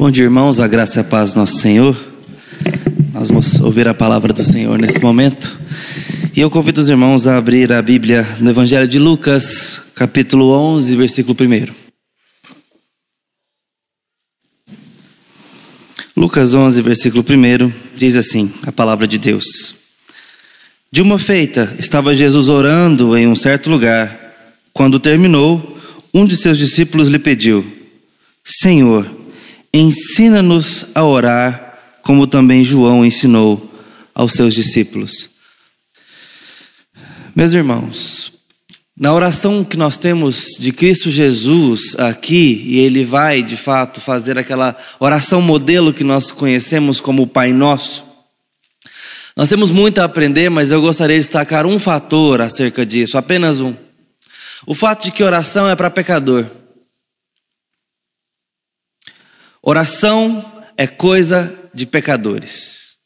Bom dia, irmãos, a graça e a paz do nosso Senhor. Nós vamos ouvir a palavra do Senhor nesse momento. E eu convido os irmãos a abrir a Bíblia no Evangelho de Lucas, capítulo 11, versículo 1. Lucas 11, versículo 1, diz assim: a palavra de Deus. De uma feita, estava Jesus orando em um certo lugar. Quando terminou, um de seus discípulos lhe pediu: Senhor, Ensina-nos a orar, como também João ensinou aos seus discípulos. Meus irmãos, na oração que nós temos de Cristo Jesus aqui, e ele vai de fato fazer aquela oração modelo que nós conhecemos como o Pai Nosso. Nós temos muito a aprender, mas eu gostaria de destacar um fator acerca disso, apenas um. O fato de que oração é para pecador. Oração é coisa de pecadores.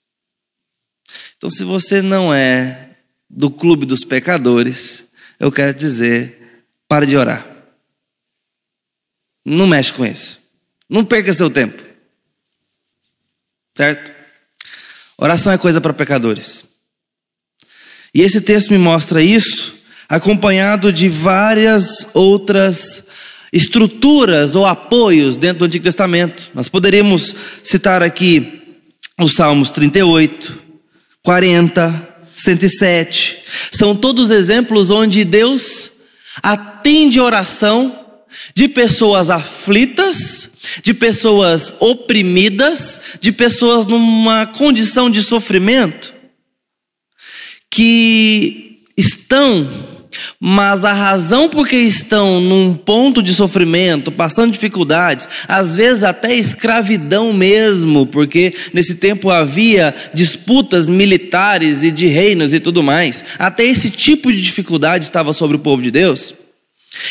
Então, se você não é do clube dos pecadores, eu quero dizer, pare de orar. Não mexe com isso. Não perca seu tempo. Certo? Oração é coisa para pecadores. E esse texto me mostra isso, acompanhado de várias outras estruturas ou apoios dentro do Antigo Testamento. Nós poderíamos citar aqui os Salmos 38, 40, 107. São todos exemplos onde Deus atende oração de pessoas aflitas, de pessoas oprimidas, de pessoas numa condição de sofrimento, que estão mas a razão por que estão num ponto de sofrimento, passando dificuldades, às vezes até escravidão mesmo, porque nesse tempo havia disputas militares e de reinos e tudo mais, até esse tipo de dificuldade estava sobre o povo de Deus.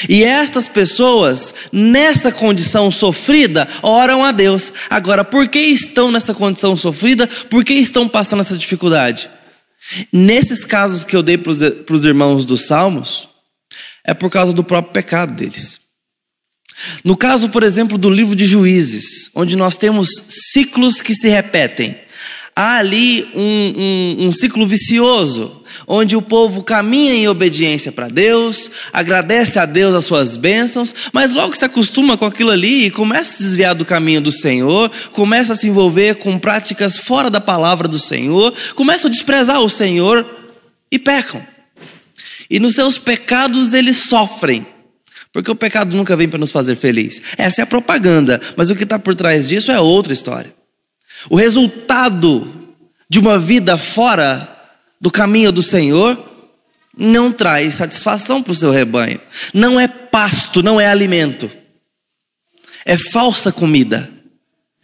E estas pessoas, nessa condição sofrida, oram a Deus. Agora, por que estão nessa condição sofrida? Por que estão passando essa dificuldade? Nesses casos que eu dei para os irmãos dos Salmos, é por causa do próprio pecado deles. No caso, por exemplo, do livro de Juízes, onde nós temos ciclos que se repetem, há ali um, um, um ciclo vicioso onde o povo caminha em obediência para Deus, agradece a Deus as suas bênçãos, mas logo se acostuma com aquilo ali e começa a se desviar do caminho do Senhor, começa a se envolver com práticas fora da palavra do Senhor, começa a desprezar o Senhor e pecam. E nos seus pecados eles sofrem. Porque o pecado nunca vem para nos fazer feliz. Essa é a propaganda, mas o que está por trás disso é outra história. O resultado de uma vida fora do caminho do Senhor não traz satisfação para o seu rebanho. Não é pasto, não é alimento. É falsa comida.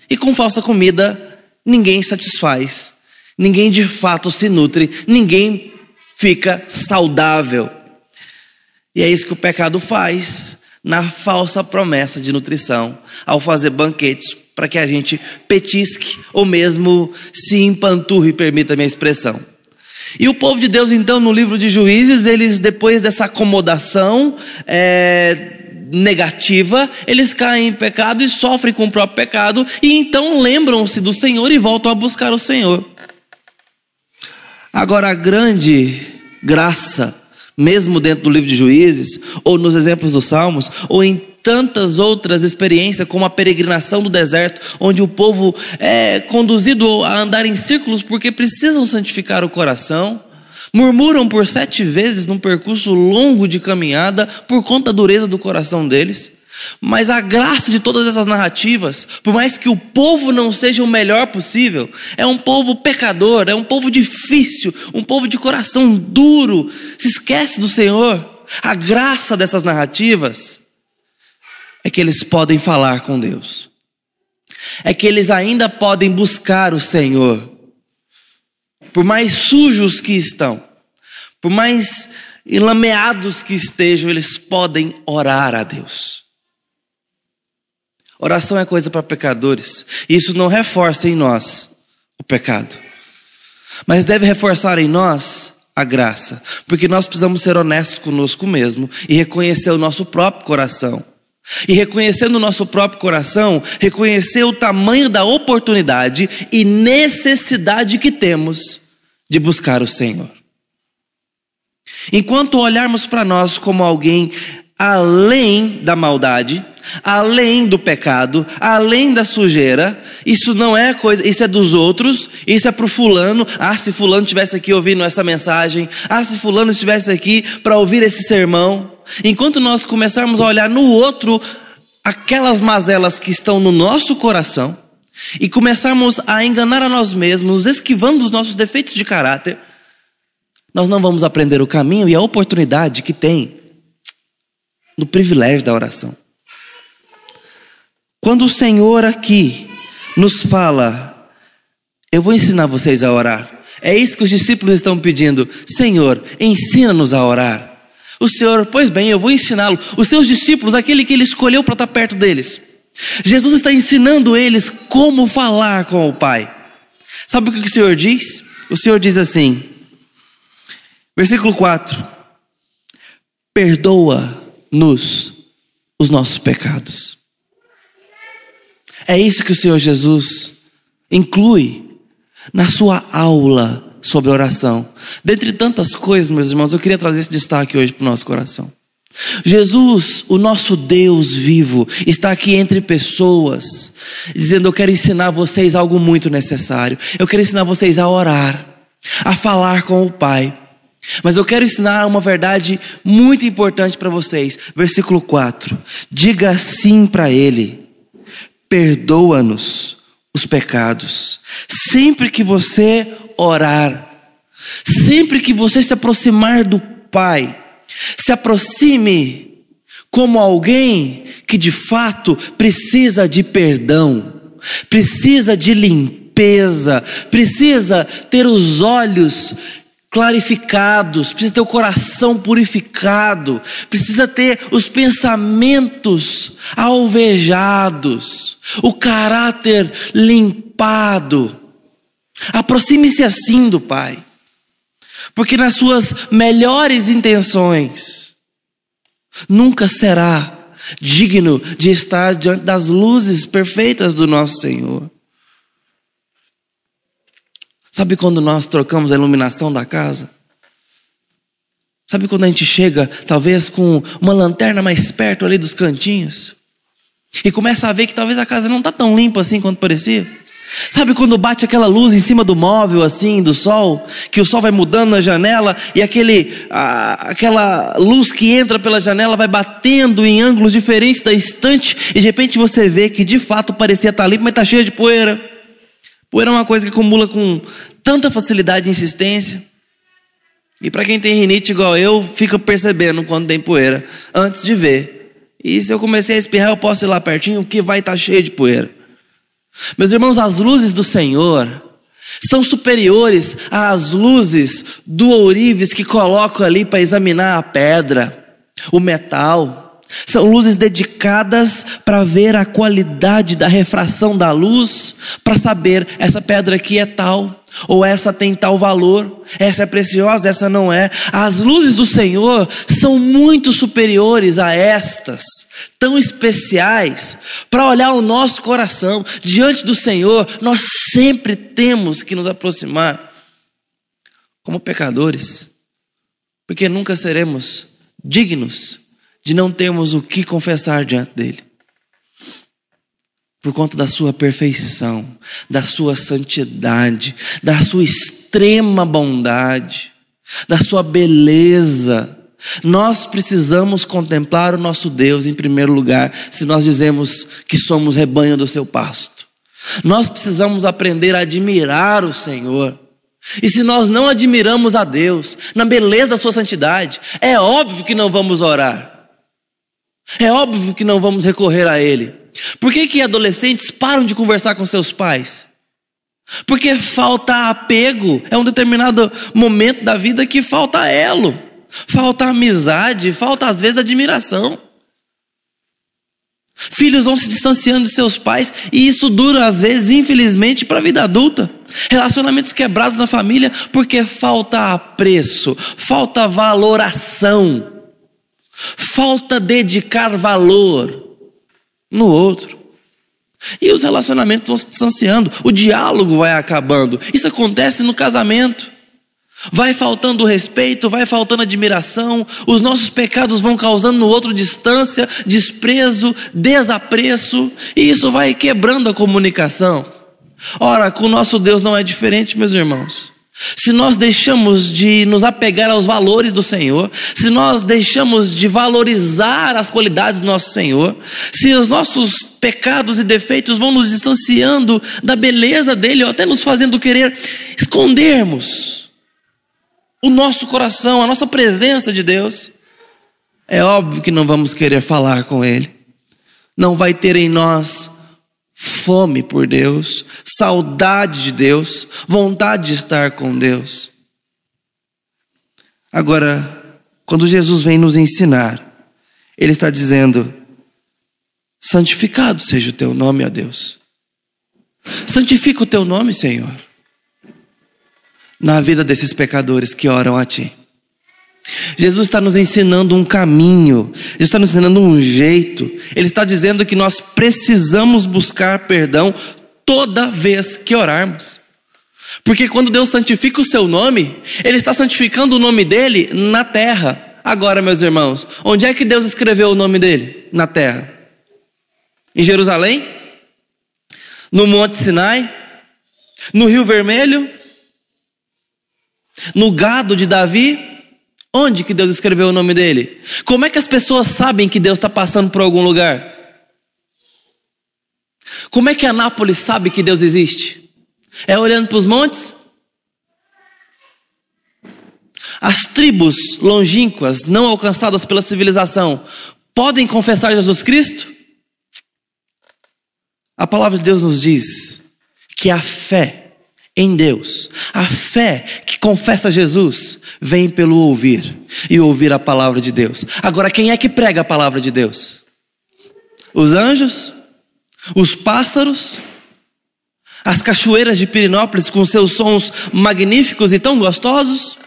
E com falsa comida, ninguém satisfaz. Ninguém de fato se nutre. Ninguém fica saudável. E é isso que o pecado faz na falsa promessa de nutrição, ao fazer banquetes para que a gente petisque ou mesmo se empanturre, permita a minha expressão. E o povo de Deus, então, no livro de Juízes, eles, depois dessa acomodação é, negativa, eles caem em pecado e sofrem com o próprio pecado, e então lembram-se do Senhor e voltam a buscar o Senhor. Agora, a grande graça, mesmo dentro do livro de Juízes, ou nos exemplos dos Salmos, ou em tantas outras experiências, como a peregrinação do deserto, onde o povo é conduzido a andar em círculos porque precisam santificar o coração. Murmuram por sete vezes num percurso longo de caminhada por conta da dureza do coração deles. Mas a graça de todas essas narrativas, por mais que o povo não seja o melhor possível, é um povo pecador, é um povo difícil, um povo de coração duro, se esquece do Senhor. A graça dessas narrativas é que eles podem falar com Deus, é que eles ainda podem buscar o Senhor, por mais sujos que estão, por mais enlameados que estejam, eles podem orar a Deus. Oração é coisa para pecadores, isso não reforça em nós o pecado, mas deve reforçar em nós a graça, porque nós precisamos ser honestos conosco mesmo e reconhecer o nosso próprio coração. E reconhecendo o nosso próprio coração, reconhecer o tamanho da oportunidade e necessidade que temos de buscar o Senhor. Enquanto olharmos para nós como alguém além da maldade, além do pecado, além da sujeira, isso não é coisa, isso é dos outros, isso é para o fulano. Ah, se fulano estivesse aqui ouvindo essa mensagem, ah, se fulano estivesse aqui para ouvir esse sermão. Enquanto nós começarmos a olhar no outro aquelas mazelas que estão no nosso coração e começarmos a enganar a nós mesmos, esquivando os nossos defeitos de caráter, nós não vamos aprender o caminho e a oportunidade que tem no privilégio da oração. Quando o Senhor aqui nos fala, eu vou ensinar vocês a orar. É isso que os discípulos estão pedindo. Senhor, ensina-nos a orar. O Senhor, pois bem, eu vou ensiná-lo. Os seus discípulos, aquele que ele escolheu para estar perto deles. Jesus está ensinando eles como falar com o Pai. Sabe o que o Senhor diz? O Senhor diz assim, versículo 4: Perdoa-nos os nossos pecados. É isso que o Senhor Jesus inclui na sua aula sobre oração. Dentre tantas coisas, meus irmãos, eu queria trazer esse destaque hoje para o nosso coração. Jesus, o nosso Deus vivo, está aqui entre pessoas, dizendo: Eu quero ensinar vocês algo muito necessário. Eu quero ensinar vocês a orar, a falar com o Pai. Mas eu quero ensinar uma verdade muito importante para vocês. Versículo 4: Diga sim para Ele, perdoa-nos os pecados. Sempre que você orar, sempre que você se aproximar do Pai, se aproxime como alguém que de fato precisa de perdão, precisa de limpeza, precisa ter os olhos clarificados, precisa ter o coração purificado, precisa ter os pensamentos alvejados, o caráter limpado. Aproxime-se assim do Pai, porque nas suas melhores intenções, nunca será digno de estar diante das luzes perfeitas do nosso Senhor. Sabe quando nós trocamos a iluminação da casa? Sabe quando a gente chega, talvez com uma lanterna mais perto ali dos cantinhos, e começa a ver que talvez a casa não está tão limpa assim quanto parecia? Sabe quando bate aquela luz em cima do móvel, assim, do sol, que o sol vai mudando na janela e aquele, a, aquela luz que entra pela janela vai batendo em ângulos diferentes da estante e de repente você vê que de fato parecia estar limpo, mas está cheio de poeira. Poeira é uma coisa que acumula com tanta facilidade e insistência. E para quem tem rinite igual eu, fica percebendo quando tem poeira, antes de ver. E se eu comecei a espirrar, eu posso ir lá pertinho, que vai estar tá cheio de poeira. Meus irmãos, as luzes do Senhor são superiores às luzes do ourives que colocam ali para examinar a pedra, o metal. São luzes dedicadas para ver a qualidade da refração da luz, para saber essa pedra aqui é tal, ou essa tem tal valor, essa é preciosa, essa não é. As luzes do Senhor são muito superiores a estas, tão especiais, para olhar o nosso coração. Diante do Senhor, nós sempre temos que nos aproximar como pecadores, porque nunca seremos dignos de não termos o que confessar diante dele. Por conta da sua perfeição, da sua santidade, da sua extrema bondade, da sua beleza. Nós precisamos contemplar o nosso Deus em primeiro lugar, se nós dizemos que somos rebanho do seu pasto. Nós precisamos aprender a admirar o Senhor. E se nós não admiramos a Deus, na beleza da sua santidade, é óbvio que não vamos orar. É óbvio que não vamos recorrer a Ele. Por que, que adolescentes param de conversar com seus pais? Porque falta apego. É um determinado momento da vida que falta elo, falta amizade, falta às vezes admiração. Filhos vão se distanciando de seus pais e isso dura às vezes, infelizmente, para a vida adulta. Relacionamentos quebrados na família porque falta apreço, falta valoração. Falta dedicar valor no outro. E os relacionamentos vão se distanciando, o diálogo vai acabando. Isso acontece no casamento. Vai faltando respeito, vai faltando admiração, os nossos pecados vão causando no outro distância, desprezo, desapreço, e isso vai quebrando a comunicação. Ora, com o nosso Deus não é diferente, meus irmãos. Se nós deixamos de nos apegar aos valores do Senhor, se nós deixamos de valorizar as qualidades do nosso Senhor, se os nossos pecados e defeitos vão nos distanciando da beleza dele, ou até nos fazendo querer escondermos o nosso coração, a nossa presença de Deus, é óbvio que não vamos querer falar com Ele. Não vai ter em nós fome por Deus, saudade de Deus, vontade de estar com Deus. Agora, quando Jesus vem nos ensinar, Ele está dizendo: santificado seja o teu nome, ó Deus. Santifica o teu nome, Senhor na vida desses pecadores que oram a Ti. Jesus está nos ensinando um caminho, Jesus está nos ensinando um jeito, Ele está dizendo que nós precisamos buscar perdão toda vez que orarmos. Porque quando Deus santifica o seu nome, Ele está santificando o nome dele na terra. Agora, meus irmãos, onde é que Deus escreveu o nome dele? Na terra. Em Jerusalém? No Monte Sinai? No Rio Vermelho? No gado de Davi, onde que Deus escreveu o nome dele? Como é que as pessoas sabem que Deus está passando por algum lugar? Como é que Anápolis sabe que Deus existe? É olhando para os montes? As tribos longínquas, não alcançadas pela civilização, podem confessar Jesus Cristo? A palavra de Deus nos diz que a fé em Deus. A fé que confessa Jesus vem pelo ouvir e ouvir a palavra de Deus. Agora, quem é que prega a palavra de Deus? Os anjos? Os pássaros? As cachoeiras de Pirinópolis com seus sons magníficos e tão gostosos?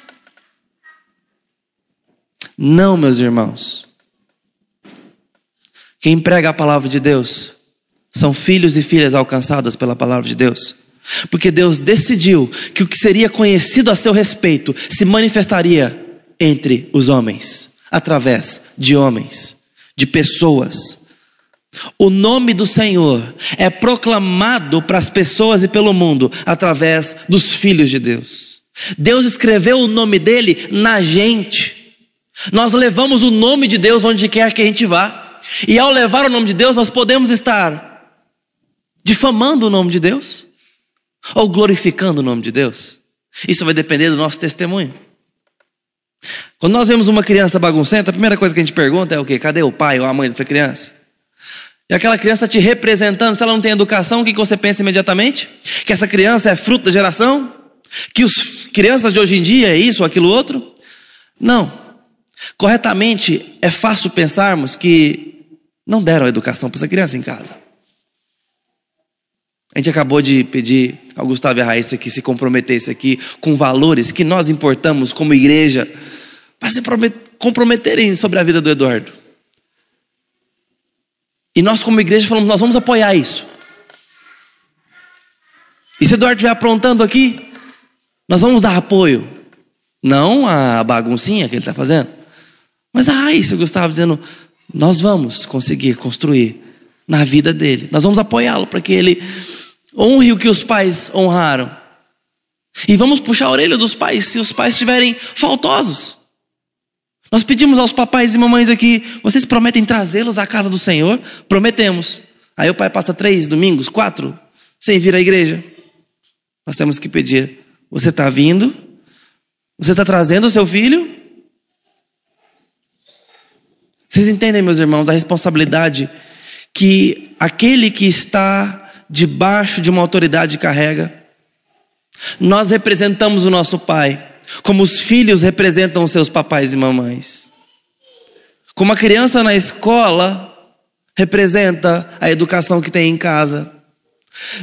Não, meus irmãos. Quem prega a palavra de Deus são filhos e filhas alcançadas pela palavra de Deus. Porque Deus decidiu que o que seria conhecido a seu respeito se manifestaria entre os homens, através de homens, de pessoas. O nome do Senhor é proclamado para as pessoas e pelo mundo através dos filhos de Deus. Deus escreveu o nome dele na gente. Nós levamos o nome de Deus onde quer que a gente vá. E ao levar o nome de Deus, nós podemos estar difamando o nome de Deus ou glorificando o nome de Deus? Isso vai depender do nosso testemunho. Quando nós vemos uma criança baguncenta, a primeira coisa que a gente pergunta é o quê? Cadê o pai ou a mãe dessa criança? E aquela criança te representando, se ela não tem educação, o que você pensa imediatamente? Que essa criança é fruto da geração? Que as crianças de hoje em dia é isso ou aquilo outro? Não. Corretamente, é fácil pensarmos que não deram educação para essa criança em casa. A gente acabou de pedir ao Gustavo e a Raíssa que se comprometesse aqui com valores que nós importamos como igreja para se comprometerem sobre a vida do Eduardo. E nós, como igreja, falamos: nós vamos apoiar isso. E se o Eduardo estiver aprontando aqui, nós vamos dar apoio. Não a baguncinha que ele está fazendo, mas a Raíssa e o Gustavo dizendo: nós vamos conseguir construir na vida dele. Nós vamos apoiá-lo para que ele honre o que os pais honraram. E vamos puxar a orelha dos pais se os pais estiverem faltosos. Nós pedimos aos papais e mamães aqui, vocês prometem trazê-los à casa do Senhor? Prometemos. Aí o pai passa três domingos, quatro, sem vir à igreja. Nós temos que pedir: você está vindo? Você está trazendo o seu filho? Vocês entendem, meus irmãos, a responsabilidade que aquele que está debaixo de uma autoridade carrega. Nós representamos o nosso pai, como os filhos representam os seus papais e mamães. Como a criança na escola representa a educação que tem em casa.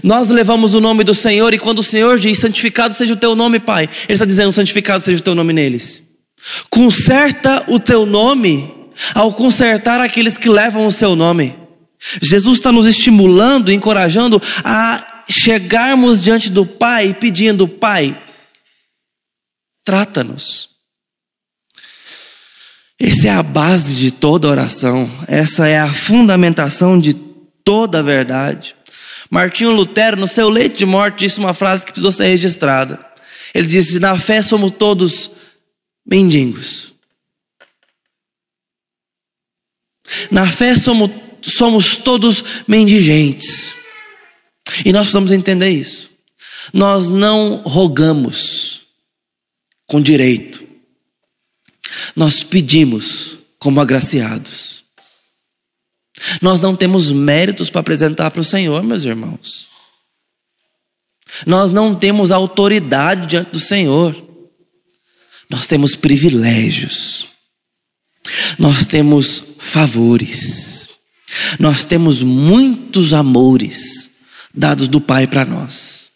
Nós levamos o nome do Senhor e quando o Senhor diz santificado seja o teu nome, Pai, Ele está dizendo santificado seja o teu nome neles. Conserta o teu nome ao consertar aqueles que levam o seu nome. Jesus está nos estimulando, encorajando a chegarmos diante do Pai pedindo: Pai, trata-nos. Essa é a base de toda oração, essa é a fundamentação de toda a verdade. Martinho Lutero, no seu leito de morte, disse uma frase que precisou ser registrada. Ele disse: Na fé somos todos mendigos. Na fé somos, somos todos mendigentes. E nós precisamos entender isso. Nós não rogamos com direito. Nós pedimos como agraciados. Nós não temos méritos para apresentar para o Senhor, meus irmãos. Nós não temos autoridade diante do Senhor. Nós temos privilégios. Nós temos favores. Nós temos muitos amores dados do Pai para nós.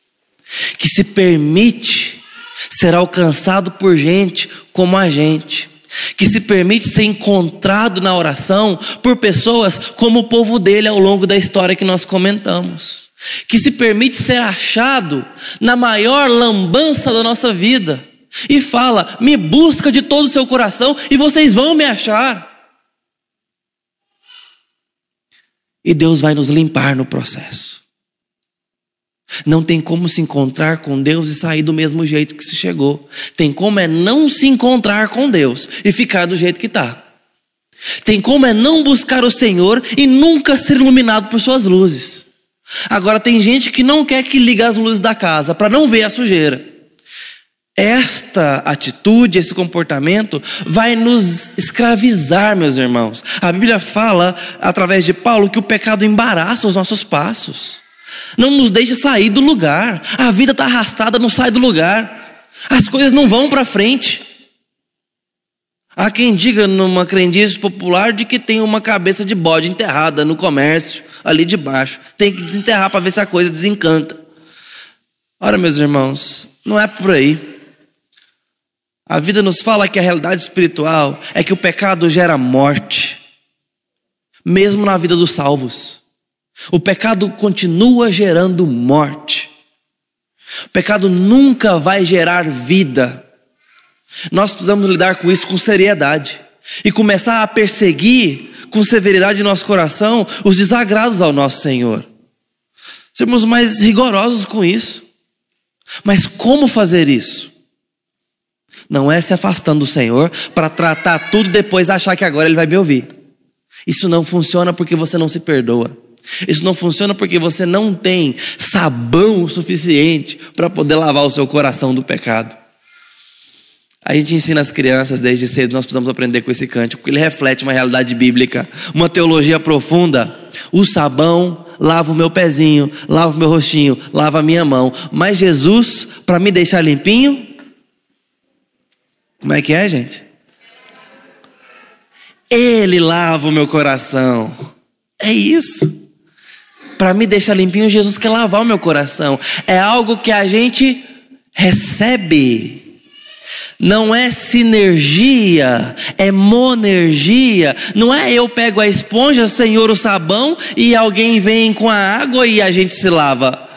Que se permite ser alcançado por gente como a gente que se permite ser encontrado na oração por pessoas como o povo dele ao longo da história que nós comentamos, que se permite ser achado na maior lambança da nossa vida e fala: me busca de todo o seu coração e vocês vão me achar. E Deus vai nos limpar no processo. Não tem como se encontrar com Deus e sair do mesmo jeito que se chegou. Tem como é não se encontrar com Deus e ficar do jeito que está. Tem como é não buscar o Senhor e nunca ser iluminado por suas luzes. Agora tem gente que não quer que ligue as luzes da casa para não ver a sujeira. Esta atitude, esse comportamento vai nos escravizar, meus irmãos. A Bíblia fala, através de Paulo, que o pecado embaraça os nossos passos. Não nos deixe sair do lugar. A vida está arrastada, não sai do lugar. As coisas não vão para frente. Há quem diga numa crendice popular de que tem uma cabeça de bode enterrada no comércio, ali debaixo. Tem que desenterrar para ver se a coisa desencanta. Ora, meus irmãos, não é por aí. A vida nos fala que a realidade espiritual é que o pecado gera morte, mesmo na vida dos salvos. O pecado continua gerando morte. O pecado nunca vai gerar vida. Nós precisamos lidar com isso com seriedade e começar a perseguir com severidade em nosso coração os desagrados ao nosso Senhor. Sermos mais rigorosos com isso. Mas como fazer isso? Não é se afastando do Senhor para tratar tudo depois achar que agora Ele vai me ouvir. Isso não funciona porque você não se perdoa. Isso não funciona porque você não tem sabão suficiente para poder lavar o seu coração do pecado. A gente ensina as crianças desde cedo, nós precisamos aprender com esse cântico, porque ele reflete uma realidade bíblica, uma teologia profunda. O sabão lava o meu pezinho, lava o meu rostinho, lava a minha mão. Mas Jesus, para me deixar limpinho, como é que é, gente? Ele lava o meu coração. É isso para me deixar limpinho, Jesus quer lavar o meu coração. É algo que a gente recebe. Não é sinergia, é monergia. Não é eu pego a esponja, Senhor, o sabão e alguém vem com a água e a gente se lava.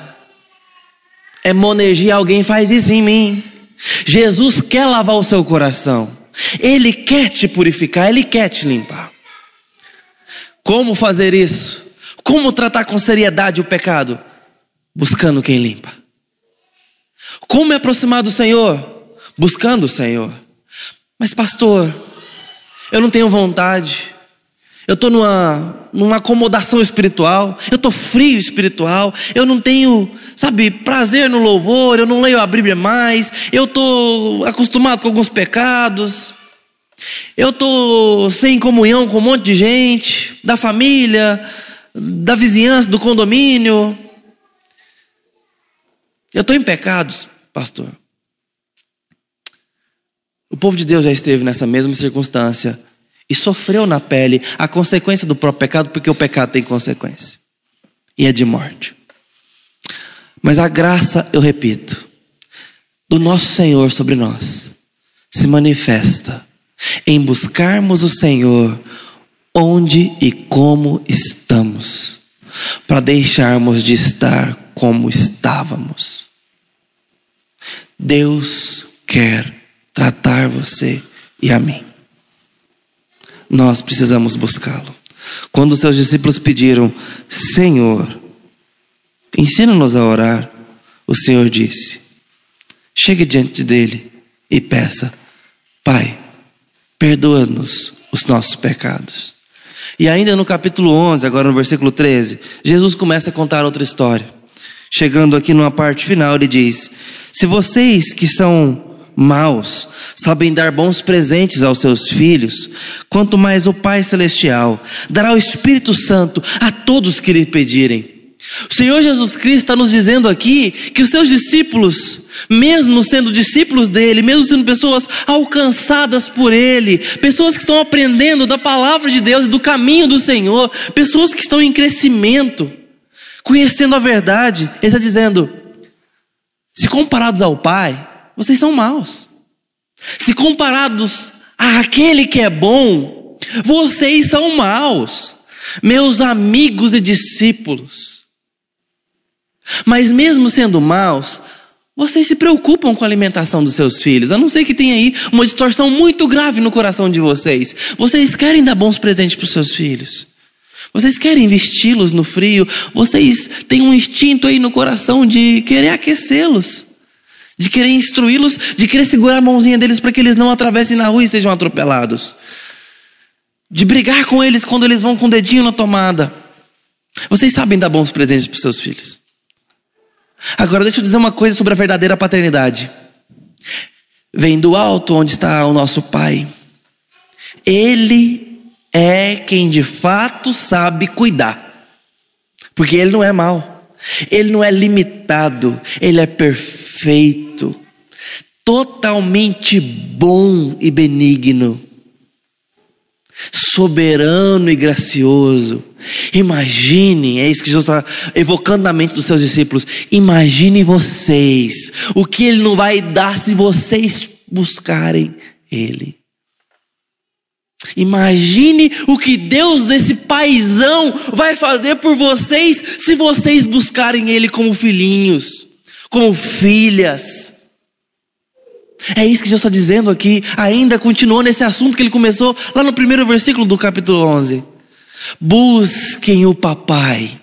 É monergia, alguém faz isso em mim. Jesus quer lavar o seu coração. Ele quer te purificar, ele quer te limpar. Como fazer isso? Como tratar com seriedade o pecado? Buscando quem limpa. Como me aproximar do Senhor? Buscando o Senhor. Mas, pastor, eu não tenho vontade. Eu estou numa, numa acomodação espiritual. Eu estou frio espiritual. Eu não tenho, sabe, prazer no louvor. Eu não leio a Bíblia mais. Eu estou acostumado com alguns pecados. Eu estou sem comunhão com um monte de gente, da família, da vizinhança, do condomínio. Eu estou em pecados, pastor. O povo de Deus já esteve nessa mesma circunstância e sofreu na pele a consequência do próprio pecado, porque o pecado tem consequência e é de morte. Mas a graça, eu repito, do nosso Senhor sobre nós se manifesta em buscarmos o Senhor onde e como estamos, para deixarmos de estar como estávamos. Deus quer tratar você e a mim. Nós precisamos buscá-lo. Quando os seus discípulos pediram, Senhor, ensina-nos a orar, o Senhor disse: chegue diante dele e peça, Pai, perdoa-nos os nossos pecados. E ainda no capítulo 11, agora no versículo 13, Jesus começa a contar outra história. Chegando aqui numa parte final, ele diz: Se vocês que são maus sabem dar bons presentes aos seus filhos, quanto mais o Pai Celestial dará o Espírito Santo a todos que lhe pedirem. O Senhor Jesus Cristo está nos dizendo aqui que os seus discípulos, mesmo sendo discípulos dele, mesmo sendo pessoas alcançadas por ele, pessoas que estão aprendendo da palavra de Deus e do caminho do Senhor, pessoas que estão em crescimento, conhecendo a verdade, ele está dizendo: se comparados ao Pai, vocês são maus. Se comparados àquele que é bom, vocês são maus, meus amigos e discípulos. Mas mesmo sendo maus, vocês se preocupam com a alimentação dos seus filhos. A não ser que tenha aí uma distorção muito grave no coração de vocês. Vocês querem dar bons presentes para os seus filhos. Vocês querem vesti-los no frio. Vocês têm um instinto aí no coração de querer aquecê-los de querer instruí-los, de querer segurar a mãozinha deles para que eles não atravessem na rua e sejam atropelados, de brigar com eles quando eles vão com o dedinho na tomada. Vocês sabem dar bons presentes para seus filhos. Agora, deixa eu dizer uma coisa sobre a verdadeira paternidade. Vem do alto onde está o nosso Pai. Ele é quem de fato sabe cuidar. Porque ele não é mau. Ele não é limitado, ele é perfeito, totalmente bom e benigno, soberano e gracioso. Imaginem, é isso que Jesus está evocando na mente dos seus discípulos. Imaginem vocês o que ele não vai dar se vocês buscarem ele. Imagine o que Deus, esse paizão, vai fazer por vocês se vocês buscarem Ele como filhinhos, como filhas. É isso que Jesus está dizendo aqui, ainda continuou nesse assunto que ele começou lá no primeiro versículo do capítulo 11. Busquem o papai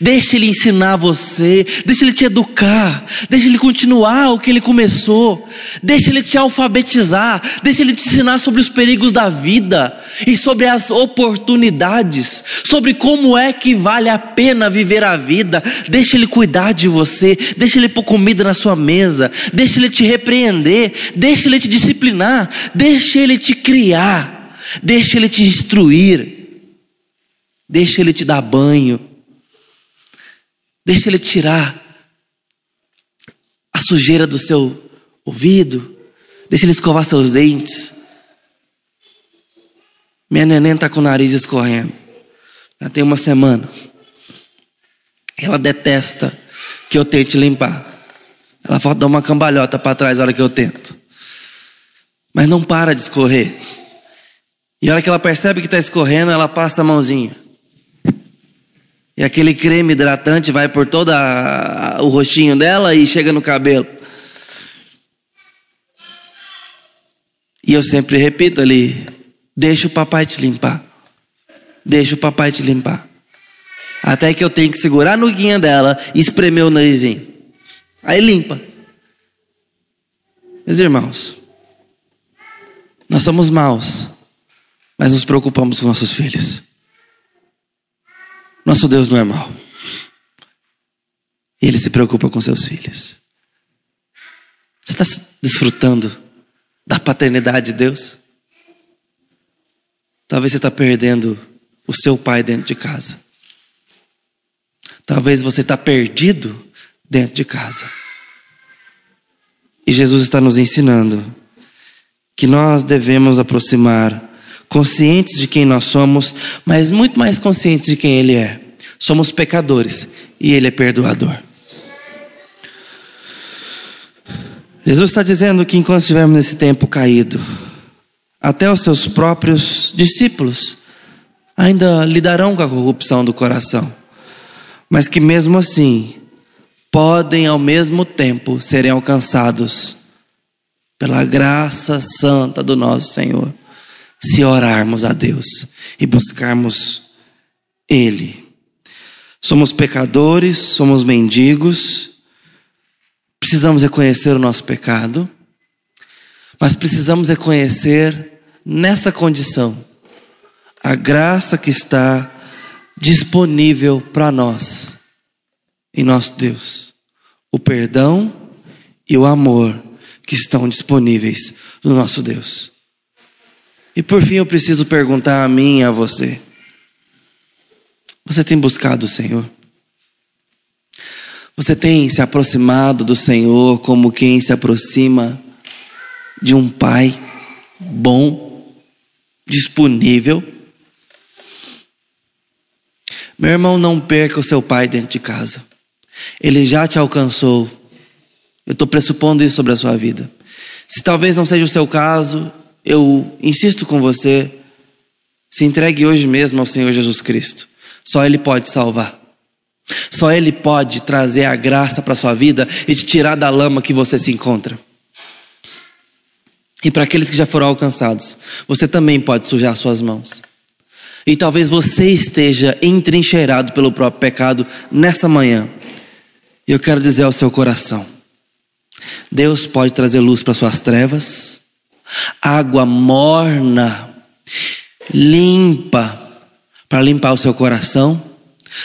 Deixa ele ensinar você, deixa ele te educar, deixa ele continuar o que ele começou, deixa ele te alfabetizar, deixa ele te ensinar sobre os perigos da vida e sobre as oportunidades, sobre como é que vale a pena viver a vida. Deixa ele cuidar de você, deixa ele pôr comida na sua mesa, deixa ele te repreender, deixa ele te disciplinar, deixa ele te criar, deixa ele te instruir, deixa ele te dar banho. Deixa ele tirar a sujeira do seu ouvido. Deixa ele escovar seus dentes. Minha neném está com o nariz escorrendo. Já tem uma semana. Ela detesta que eu tente limpar. Ela falta dar uma cambalhota para trás na hora que eu tento. Mas não para de escorrer. E a hora que ela percebe que está escorrendo, ela passa a mãozinha. E aquele creme hidratante vai por todo o rostinho dela e chega no cabelo. E eu sempre repito ali: deixa o papai te limpar. Deixa o papai te limpar. Até que eu tenho que segurar a nuguinha dela e espremer o narizinho. Aí limpa. Meus irmãos, nós somos maus, mas nos preocupamos com nossos filhos. Nosso Deus não é mau. Ele se preocupa com seus filhos. Você está desfrutando da paternidade de Deus? Talvez você está perdendo o seu pai dentro de casa. Talvez você está perdido dentro de casa. E Jesus está nos ensinando que nós devemos aproximar conscientes de quem nós somos, mas muito mais conscientes de quem Ele é. Somos pecadores e Ele é perdoador. Jesus está dizendo que enquanto estivermos nesse tempo caído, até os seus próprios discípulos ainda lidarão com a corrupção do coração, mas que mesmo assim podem ao mesmo tempo serem alcançados pela graça santa do nosso Senhor, se orarmos a Deus e buscarmos Ele. Somos pecadores, somos mendigos, precisamos reconhecer o nosso pecado, mas precisamos reconhecer nessa condição a graça que está disponível para nós em nosso Deus, o perdão e o amor que estão disponíveis no nosso Deus. E por fim eu preciso perguntar a mim e a você: você tem buscado o Senhor? Você tem se aproximado do Senhor como quem se aproxima de um Pai bom, disponível? Meu irmão, não perca o seu pai dentro de casa. Ele já te alcançou. Eu estou pressupondo isso sobre a sua vida. Se talvez não seja o seu caso, eu insisto com você, se entregue hoje mesmo ao Senhor Jesus Cristo. Só Ele pode salvar. Só Ele pode trazer a graça para a sua vida e te tirar da lama que você se encontra. E para aqueles que já foram alcançados, você também pode sujar suas mãos. E talvez você esteja entrincheirado pelo próprio pecado nessa manhã. E eu quero dizer ao seu coração: Deus pode trazer luz para suas trevas, água morna, limpa, para limpar o seu coração,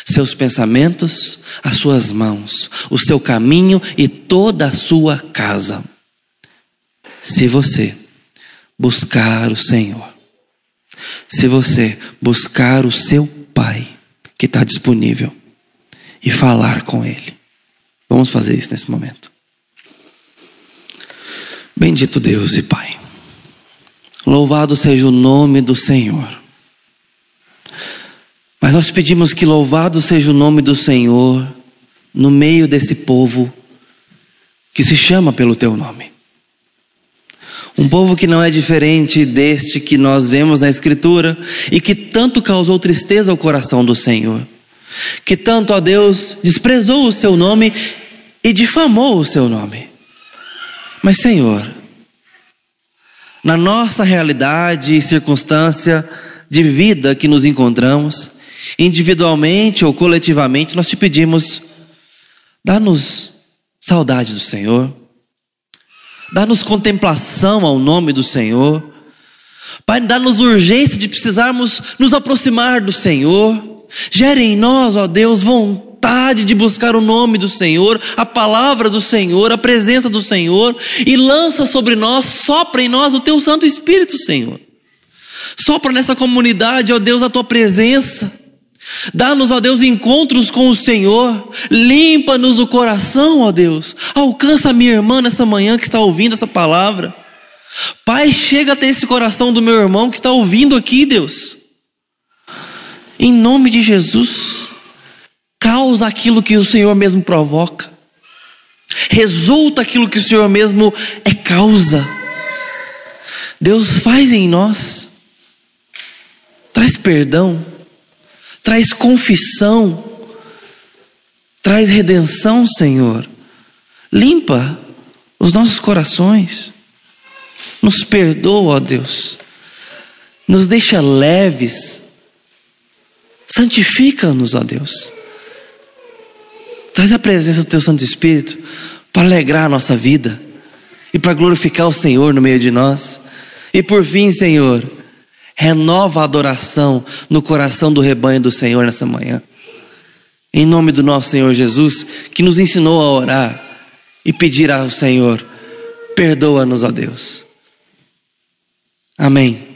seus pensamentos, as suas mãos, o seu caminho e toda a sua casa. Se você buscar o Senhor, se você buscar o seu Pai, que está disponível, e falar com Ele. Vamos fazer isso nesse momento. Bendito Deus e Pai. Louvado seja o nome do Senhor. Mas nós pedimos que louvado seja o nome do Senhor no meio desse povo que se chama pelo teu nome. Um povo que não é diferente deste que nós vemos na Escritura e que tanto causou tristeza ao coração do Senhor. Que tanto, a Deus, desprezou o seu nome e difamou o seu nome. Mas, Senhor, na nossa realidade e circunstância de vida que nos encontramos, individualmente ou coletivamente, nós te pedimos, dá-nos saudade do Senhor, dá-nos contemplação ao nome do Senhor, Pai, dá-nos urgência de precisarmos nos aproximar do Senhor, gere em nós, ó Deus, vontade vontade de buscar o nome do Senhor, a palavra do Senhor, a presença do Senhor, e lança sobre nós, sopra em nós o teu Santo Espírito, Senhor. Sopra nessa comunidade, ó Deus, a tua presença. Dá-nos, ó Deus, encontros com o Senhor. Limpa-nos o coração, ó Deus. Alcança a minha irmã nessa manhã que está ouvindo essa palavra. Pai, chega até esse coração do meu irmão que está ouvindo aqui, Deus. Em nome de Jesus causa aquilo que o Senhor mesmo provoca, resulta aquilo que o Senhor mesmo é causa. Deus faz em nós, traz perdão, traz confissão, traz redenção, Senhor. Limpa os nossos corações, nos perdoa, ó Deus, nos deixa leves, santifica-nos, ó Deus. Traz a presença do Teu Santo Espírito para alegrar a nossa vida e para glorificar o Senhor no meio de nós. E por fim, Senhor, renova a adoração no coração do rebanho do Senhor nessa manhã. Em nome do nosso Senhor Jesus, que nos ensinou a orar e pedir ao Senhor: perdoa-nos, ó Deus. Amém.